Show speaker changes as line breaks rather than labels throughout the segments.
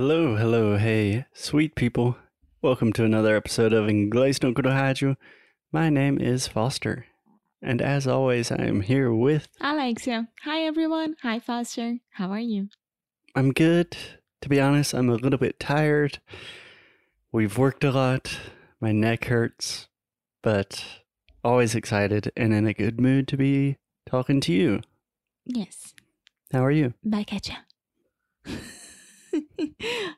Hello, hello, hey, sweet people. Welcome to another episode of Inglês no Rádio. My name is Foster, and as always, I am here with.
Alexia. Hi, everyone. Hi, Foster. How are you?
I'm good. To be honest, I'm a little bit tired. We've worked a lot. My neck hurts, but always excited and in a good mood to be talking to you.
Yes.
How are you?
Back at ya.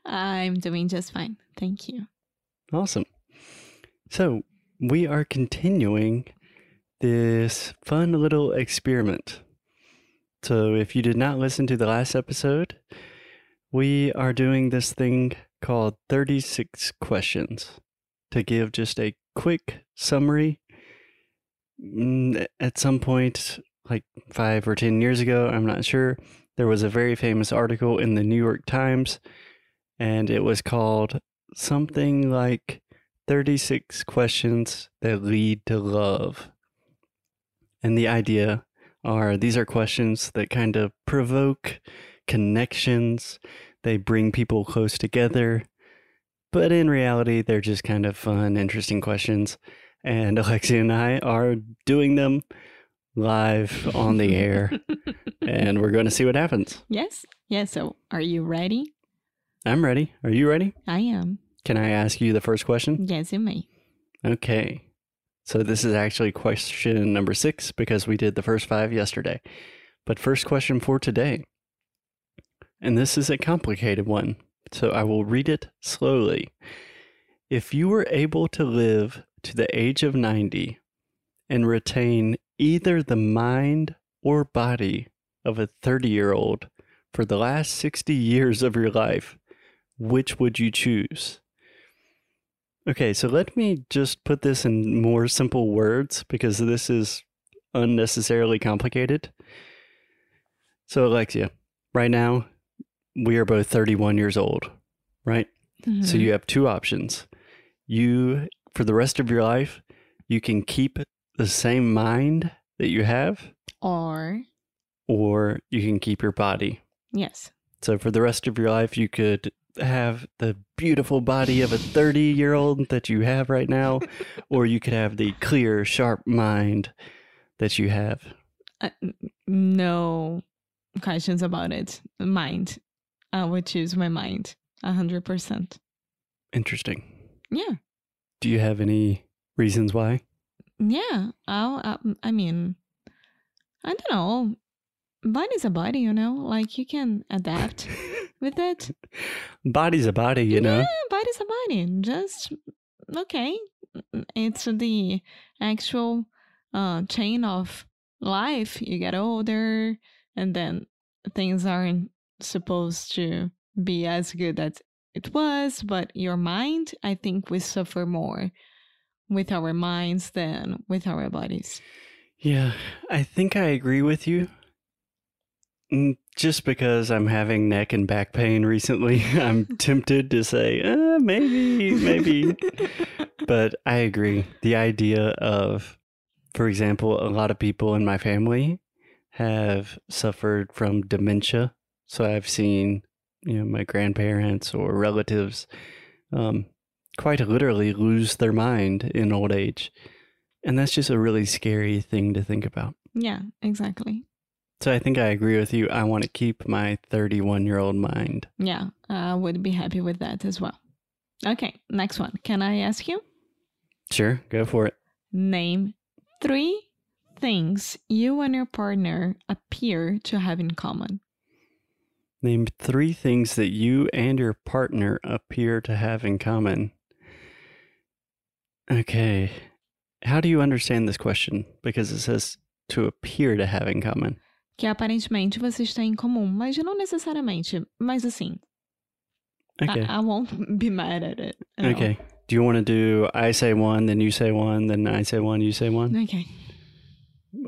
I'm doing just fine. Thank you.
Awesome. So, we are continuing this fun little experiment. So, if you did not listen to the last episode, we are doing this thing called 36 questions to give just a quick summary. Mm, At some point, like five or 10 years ago, I'm not sure, there was a very famous article in the New York Times, and it was called something like 36 questions that lead to love. And the idea are these are questions that kind of provoke connections, they bring people close together. But in reality, they're just kind of fun, interesting questions. And Alexia and I are doing them live on the air, and we're going to see what happens.
Yes. Yes. So, are you ready?
I'm ready. Are you ready?
I am.
Can I ask you the first question?
Yes, you may.
Okay. So this is actually question number six because we did the first five yesterday. But first question for today. And this is a complicated one. So I will read it slowly. If you were able to live to the age of 90 and retain either the mind or body of a 30 year old for the last 60 years of your life, which would you choose? Okay, so let me just put this in more simple words because this is unnecessarily complicated. So, Alexia, right now, we are both 31 years old, right? So,
Mhm.
you have two options. You, for the rest of your life, you can keep the same mind that you have,
or,
or you can keep your body.
yes.
So for the rest of your life, you could have the beautiful body of a 30 year old that you have right now, or you could have the clear, sharp mind that you have.
Uh, no questions about it. Mind. I would choose my mind. A hundred percent.
Interesting.
Yeah.
Do you have any reasons why?
Yeah. I'll, I, I mean, I don't know. Body's a body, you know? Like you can adapt with it.
Body's a body, you know?
Yeah, body's a body. Just okay. It's the actual uh, chain of life. You get older, and then things aren't supposed to be as good as it was. But your mind, I think, we suffer more with our minds than with our bodies.
Yeah, I think I agree with you. Mm, Just because I'm having neck and back pain recently, I'm tempted to say, uh, maybe, maybe. but I agree. The idea of, for example, a lot of people in my family have suffered from dementia. So I've seen, you know, my grandparents or relatives um, quite literally lose their mind in old age. And that's just a really scary thing to think about.
yeah, exactly.
So I think I agree with you. I want to keep my 31 year old mind.
Yeah, I would be happy with that as well. Okay, next one. Can I ask you?
Sure, go for it.
Name three things you and your partner appear to have in common.
Name three things that you and your partner appear to have in common. Okay. How do you understand this question? Because it says to appear to have in common.
Que aparentemente vocês têm em comum, mas não necessariamente. Mas assim, I-
Okay.
I, won't be mad at it. at all.
Okay. Do you want to do I say one, then you say one, then I say one, you say one?
Okay.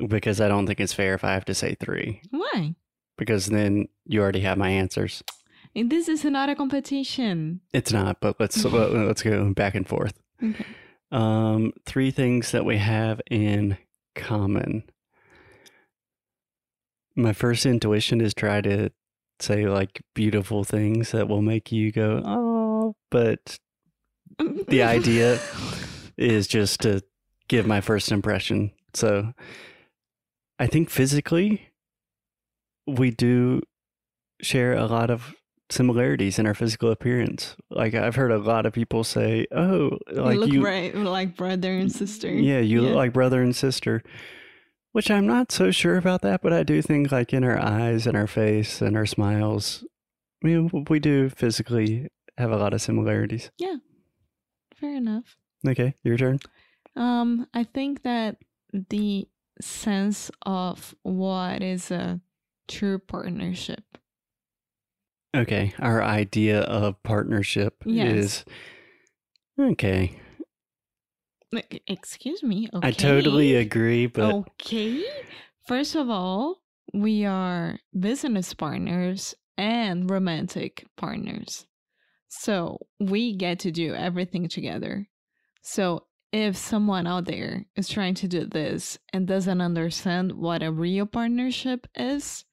Because I don't think it's fair if I have to say three.
Why?
Because then you already have my answers.
And this is not a competition.
It's not, but let's let's go back and forth.
Okay.
Um, three things that we have in common. My first intuition is try to say like beautiful things that will make you go, oh, but the idea is just to give my first impression. So I think physically, we do share a lot of similarities in our physical appearance. Like I've heard a lot of people say, "Oh, like
you look
you,
right, like brother and sister.
yeah, you look like brother and sister." Which I'm not so sure about that, but I do think like in our eyes and our face and our smiles, I mean, we do physically have a lot of similarities. Yeah.
Fair enough.
Okay, your turn.
Um, I think that the sense of what is a true partnership.
Okay, our idea of partnership
Yes.
is okay.
Excuse me. Okay.
I totally agree, but
okay. First of all, we are business partners and romantic partners. So we get to do everything together. So if someone out there is trying to do this and doesn't understand what a real partnership is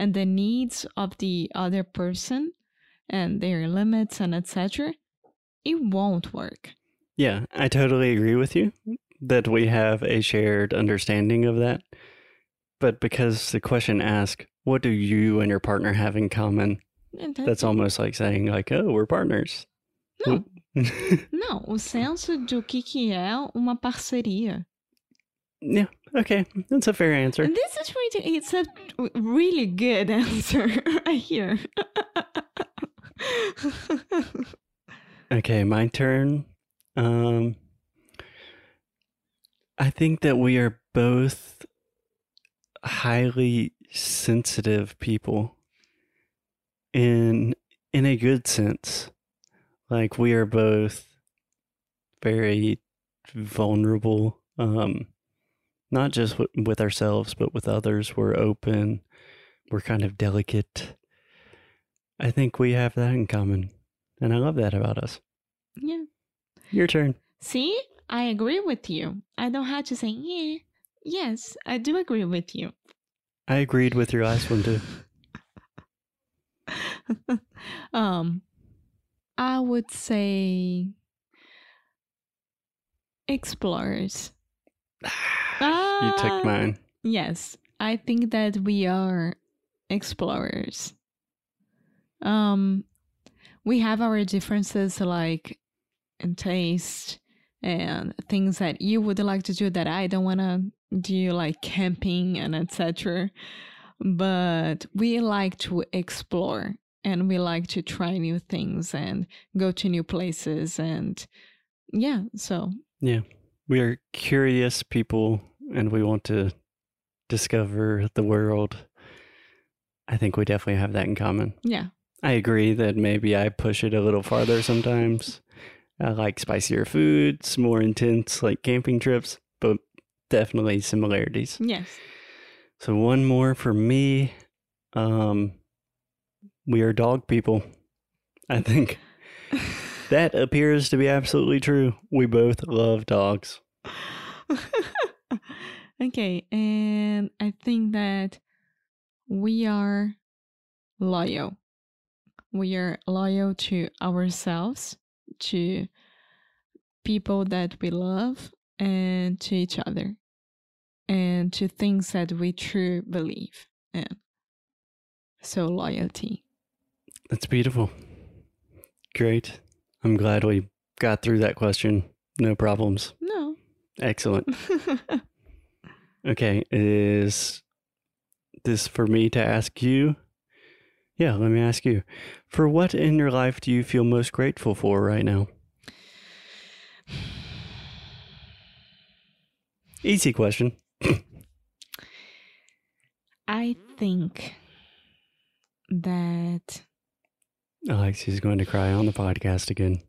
and the needs of the other person and their limits and etc., it won't work.
yeah, I totally agree with you that we have a shared understanding of that. But because the question asks, what do you and your partner have in common?
And
That's almost like saying like, oh, we're partners.
Não, Não, o senso do que, que é uma parceria.
yeah, okay, that's a fair answer.
This is really, it's a really good answer right here.
Okay, my turn. Um I think that we are both highly sensitive people in in a good sense. Like we are both very vulnerable um not just with, with ourselves but with others. We're open. We're kind of delicate. I think we have that in common. And I love that about us.
yeah.
Your turn.
See, I agree with you. I don't have to say, yeah. Yes, I do agree with you.
I agreed with your last one too.
um, I would say explorers.
You took
Ah.
mine.
Yes, I think that we are explorers. Um, we have our differences, like in taste and things that you would like to do that I don't want to do, like camping and etc. But we like to explore and we like to try new things and go to new places and yeah. So
We are curious people and we want to discover the world. I think we definitely have that in common.
yeah,
I agree that maybe I push it a little farther sometimes. I like spicier foods, more intense like camping trips, but definitely similarities.
yes.
So one more for me. Um we are dog people. I think that appears to be absolutely true. We both love dogs.
okay, and I think that we are loyal. We are loyal to ourselves, to people that we love, and to each other, and to things that we truly believe in. So, loyalty.
That's beautiful. Great. I'm glad we got through that question. No problems.
No.
Excellent. Okay, is this for me to ask you? Yeah, let me ask you. For what in your life do you feel most grateful for right now? Easy question.
I think that
Alexi's going to cry on the podcast again.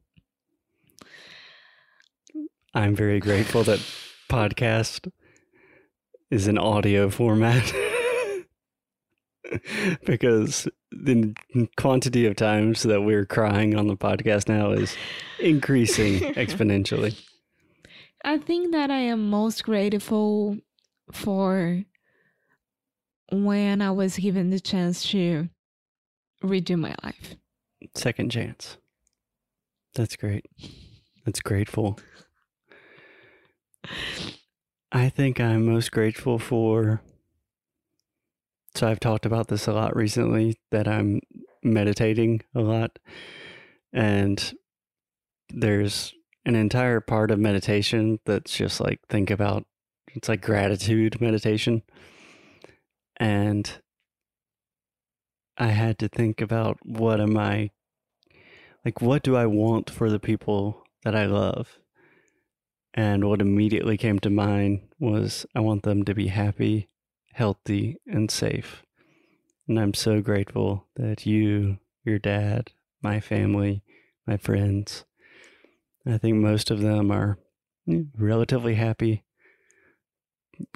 I'm very grateful that podcast is an audio format because the quantity of times that we're crying on the podcast now is increasing exponentially.
I think that I am most grateful for when I was given the chance to redo my life.
Second chance. That's great. That's grateful. I think I'm most grateful for. So I've talked about this a lot recently that I'm meditating a lot. And there's an entire part of meditation that's just like think about it's like gratitude meditation. And I had to think about what am I like what do I want for the people that I love? And what immediately came to mind was I want them to be happy, healthy, and safe. And I'm so grateful that you, your dad, my family, my friends, I think most of them are relatively happy,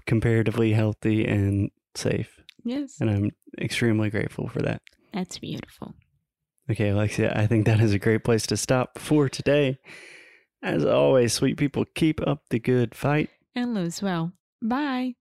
comparatively healthy, and safe.
Yes.
And I'm extremely grateful for that.
That's beautiful.
Okay, Alexia, I think that is a great place to stop for today. As always, sweet people, keep up the good fight
And lose well. Bye.